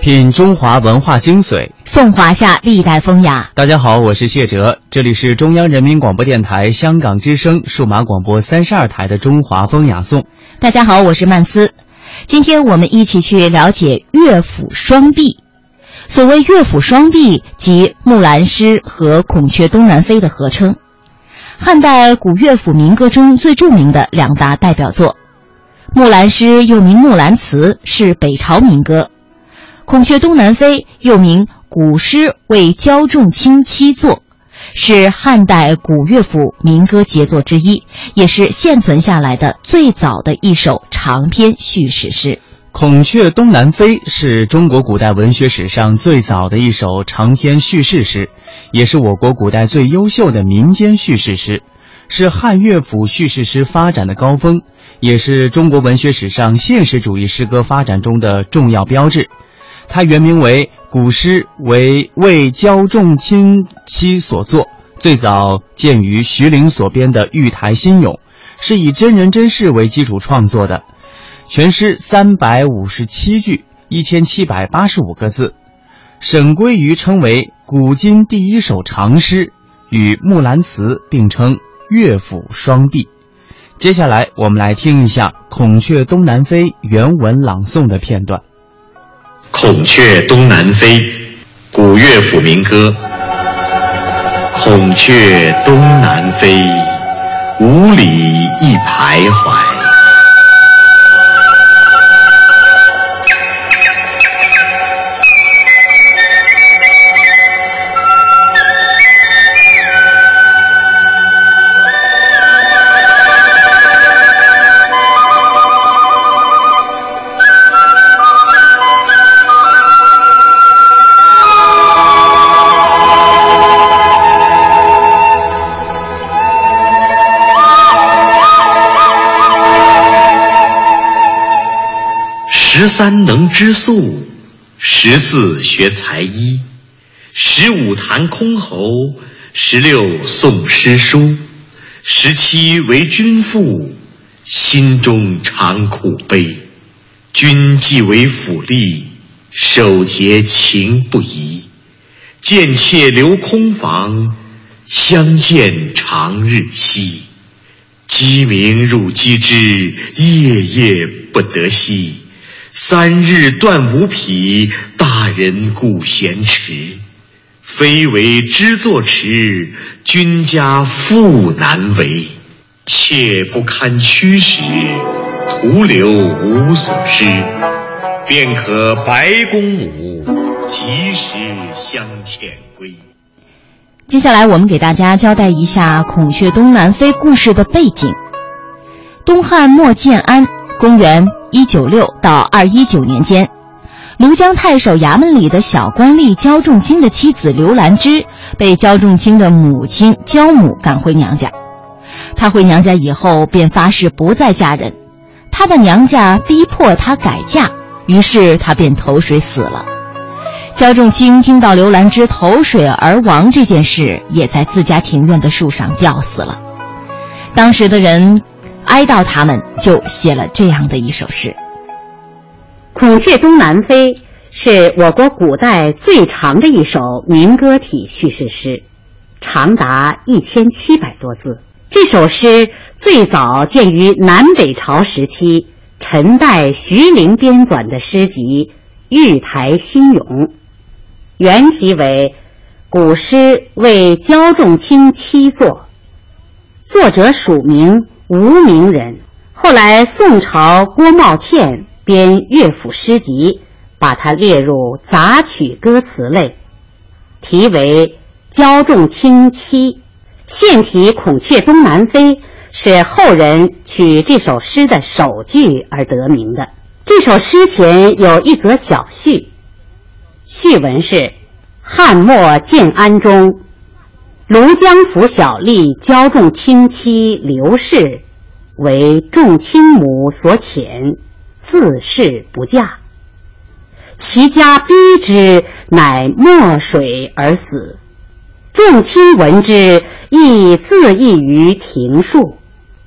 品中华文化精髓，颂华夏历代风雅。大家好，我是谢哲，这里是中央人民广播电台香港之声数码广播三十二台的《中华风雅颂》。大家好，我是曼斯。今天我们一起去了解乐府双璧。所谓乐府双璧，即木兰诗和孔雀东南飞的合称。汉代古乐府民歌中最著名的两大代表作，《木兰诗》又名《木兰辞》，是北朝民歌；《孔雀东南飞》又名《古诗为焦仲卿妻作》，是汉代古乐府民歌杰作之一，也是现存下来的最早的一首长篇叙事诗。《孔雀东南飞》是中国古代文学史上最早的一首长篇叙事诗，也是我国古代最优秀的民间叙事诗，是汉乐府叙事诗发展的高峰，也是中国文学史上现实主义诗歌发展中的重要标志。它原名为《古诗为为焦仲卿妻所作》，最早见于徐陵所编的《玉台新咏》，是以真人真事为基础创作的。全诗三百五十七句，一千七百八十五个字。沈归愚称为古今第一首长诗，与《木兰辞》并称乐府双璧。接下来，我们来听一下《孔雀东南飞》原文朗诵的片段。《孔雀东南飞》，古乐府民歌。孔雀东南飞，五里一徘徊。十三能织素，十四学才艺，十五弹箜篌，十六诵诗书，十七为君妇，心中常苦悲。君既为府吏，守节情不移。见妾留空房，相见长日夕。鸡鸣入鸡之，夜夜不得息。三日断五匹，大人故闲迟。非为知作迟，君家妇难为。妾不堪驱使，徒留无所施。便可白公母，及时相遣归。接下来，我们给大家交代一下《孔雀东南飞》故事的背景。东汉末建安，公元。一九六到二一九年间，庐江太守衙门里的小官吏焦仲卿的妻子刘兰芝被焦仲卿的母亲焦母赶回娘家。她回娘家以后便发誓不再嫁人，她的娘家逼迫她改嫁，于是她便投水死了。焦仲卿听到刘兰芝投水而亡这件事，也在自家庭院的树上吊死了。当时的人。哀悼他们，就写了这样的一首诗。《孔雀东南飞》是我国古代最长的一首民歌体叙事诗，长达一千七百多字。这首诗最早见于南北朝时期陈代徐陵编纂的诗集《玉台新咏》，原题为《古诗为焦仲卿妻作》，作者署名。无名人，后来宋朝郭茂倩编乐府诗集，把它列入杂曲歌词类，题为《焦仲卿妻》。现题《孔雀东南飞》是后人取这首诗的首句而得名的。这首诗前有一则小序，序文是：汉末建安中。庐江府小吏焦仲卿妻刘氏，为众卿母所遣，自是不嫁。其家逼之，乃没水而死。众卿闻之，亦自缢于庭树。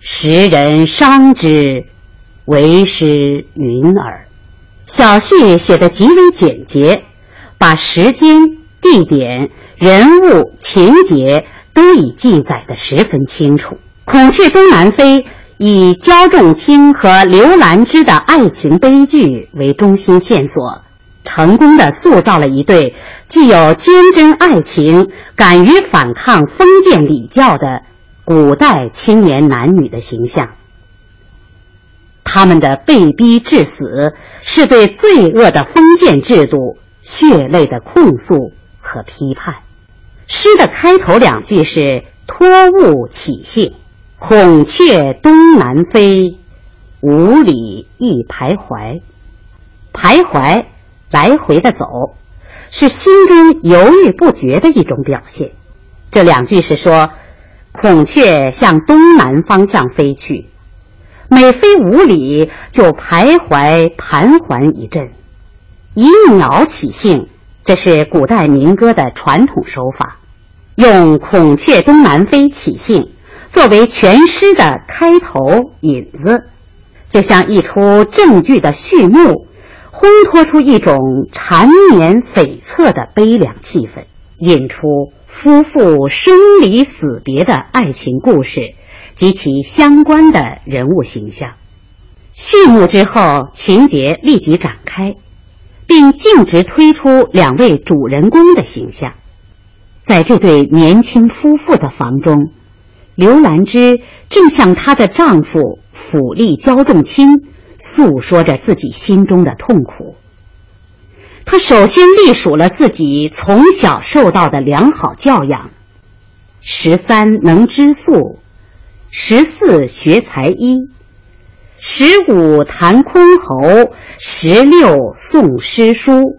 时人伤之，为时云耳。小序写得极为简洁，把时间、地点、人物、情节都已记载得十分清楚。《孔雀东南飞》以焦仲卿和刘兰芝的爱情悲剧为中心线索，成功的塑造了一对具有坚贞爱情、敢于反抗封建礼教的古代青年男女的形象。他们的被逼致死，是对罪恶的封建制度血泪的控诉和批判。诗的开头两句是“托物起兴，孔雀东南飞，五里一徘徊”。徘徊，来回的走，是心中犹豫不决的一种表现。这两句是说，孔雀向东南方向飞去。每飞五里，就徘徊盘桓一阵，以鸟起兴。这是古代民歌的传统手法，用“孔雀东南飞”起兴作为全诗的开头引子，就像一出正剧的序幕，烘托出一种缠绵悱恻的悲凉气氛，引出夫妇生离死别的爱情故事。及其相关的人物形象，序幕之后，情节立即展开，并径直推出两位主人公的形象。在这对年轻夫妇的房中，刘兰芝正向她的丈夫府吏焦仲卿诉说着自己心中的痛苦。她首先隶属了自己从小受到的良好教养，十三能织素。十四学才艺，十五弹箜篌，十六诵诗书，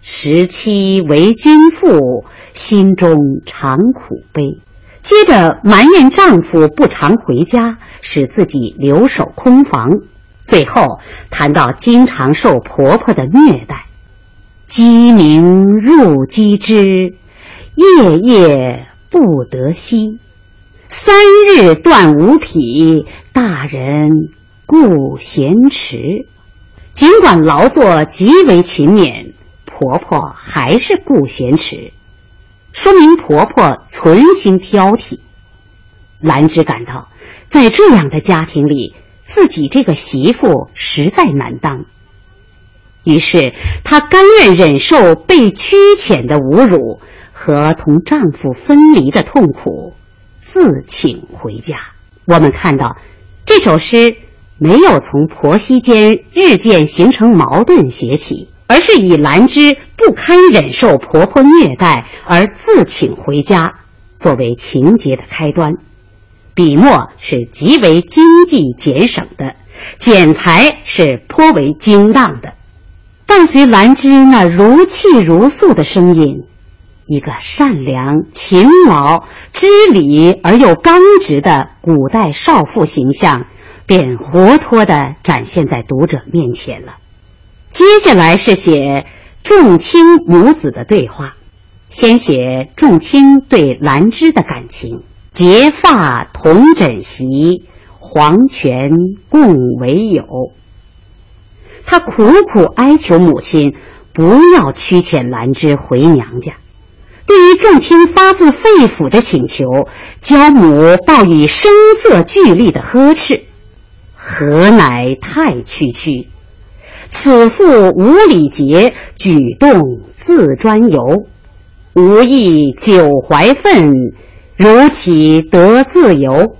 十七为君妇，心中常苦悲。接着埋怨丈夫不常回家，使自己留守空房。最后谈到经常受婆婆的虐待，鸡鸣入鸡之，夜夜不得息。三日断五匹，大人顾闲迟。尽管劳作极为勤勉，婆婆还是顾闲迟，说明婆婆存心挑剔。兰芝感到，在这样的家庭里，自己这个媳妇实在难当。于是，她甘愿忍受被屈遣的侮辱和同丈夫分离的痛苦。自请回家。我们看到，这首诗没有从婆媳间日渐形成矛盾写起，而是以兰芝不堪忍受婆婆虐待而自请回家作为情节的开端。笔墨是极为经济俭省的，剪裁是颇为精当的。伴随兰芝那如泣如诉的声音。一个善良、勤劳、知礼而又刚直的古代少妇形象，便活脱地展现在读者面前了。接下来是写仲卿母子的对话，先写仲卿对兰芝的感情：结发同枕席，黄泉共为友。他苦苦哀求母亲不要驱遣兰芝回娘家。对于仲卿发自肺腑的请求，焦母报以声色俱厉的呵斥：“何乃太区区？此妇无礼节，举动自专游，无意久怀愤，如岂得自由？”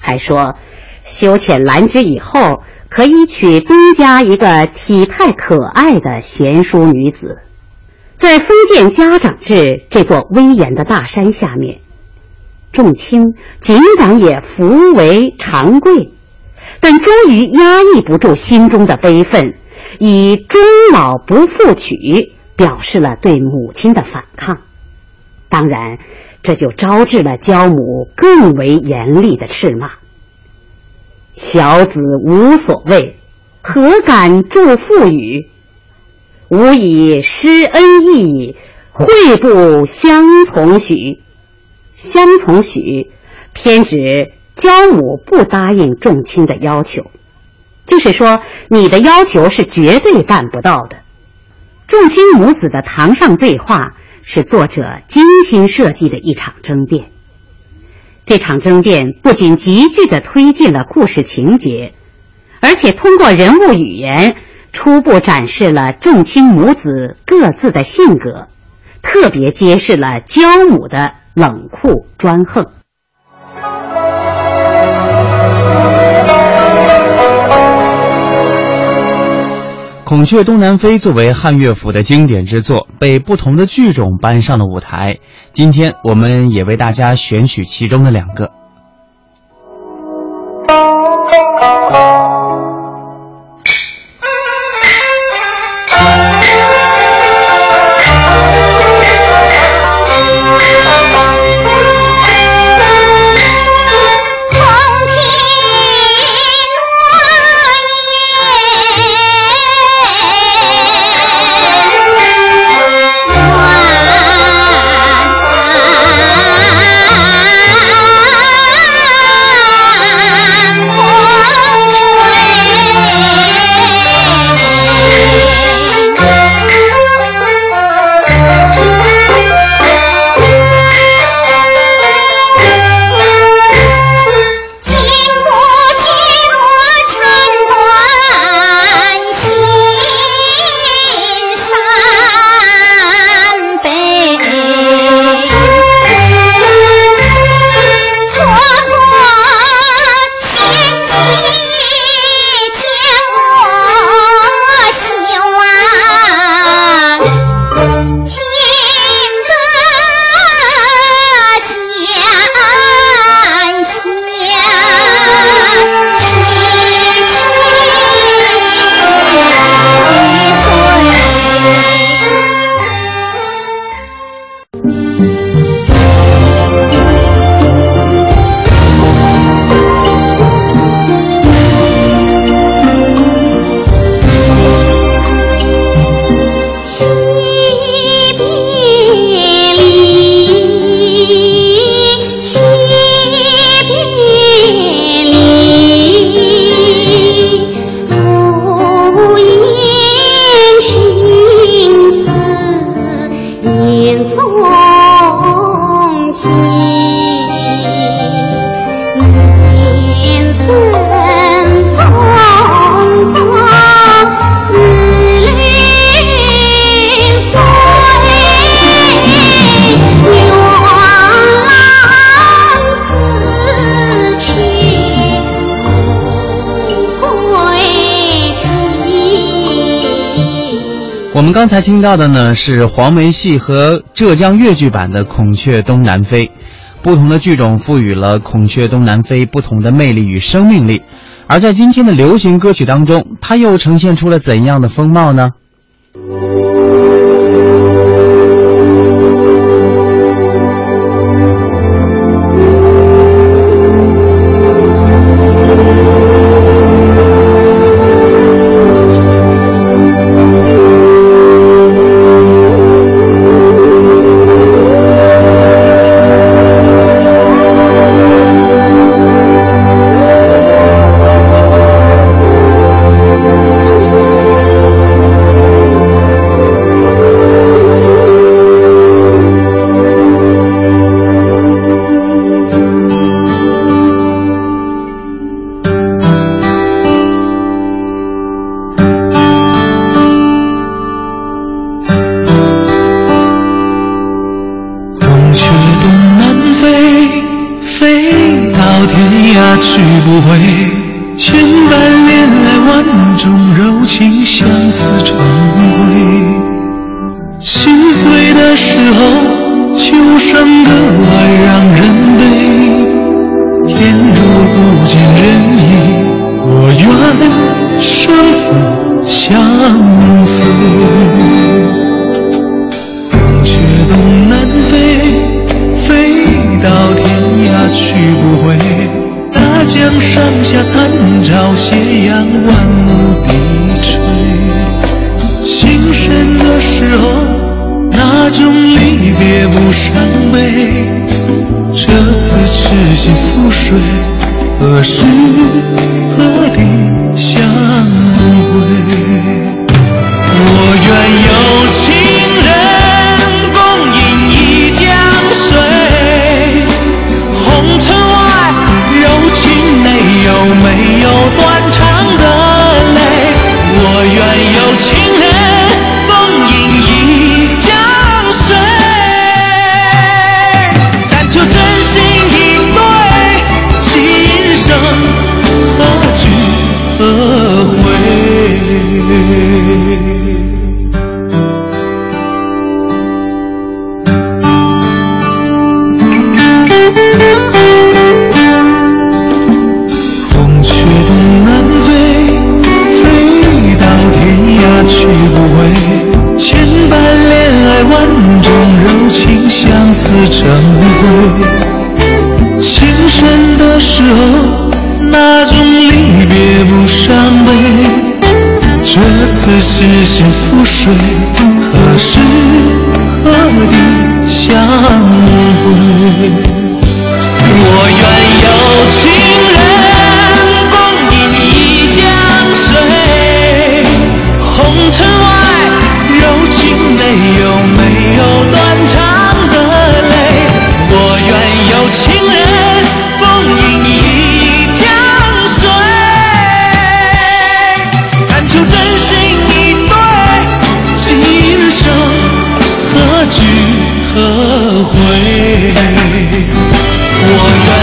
还说，修遣兰芝以后，可以娶东家一个体态可爱的贤淑女子。在封建家长制这座威严的大山下面，仲卿尽管也服为长贵，但终于压抑不住心中的悲愤，以终老不复娶表示了对母亲的反抗。当然，这就招致了焦母更为严厉的斥骂：“小子无所谓，何敢助父语？”吾以施恩义，惠不相从许。相从许，偏指焦母不答应众卿的要求。就是说你的要求是绝对办不到的。众卿母子的堂上对话是作者精心设计的一场争辩。这场争辩不仅急剧地推进了故事情节，而且通过人物语言初步展示了众卿母子各自的性格，特别揭示了焦母的冷酷专横。《孔雀东南飞》作为汉乐府的经典之作，被不同的剧种搬上了舞台。今天，我们也为大家选取其中的两个。们刚才听到的呢是黄梅戏和浙江越剧版的《孔雀东南飞》，不同的剧种赋予了《孔雀东南飞》不同的魅力与生命力，而在今天的流行歌曲当中，它又呈现出了怎样的风貌呢？相思孔雀东南飞，飞到天涯去不回。大江上下，残照斜阳，万物低垂。情深的时候，那种离别不伤悲。这次痴心覆水，何时何？是心覆水，何时我愿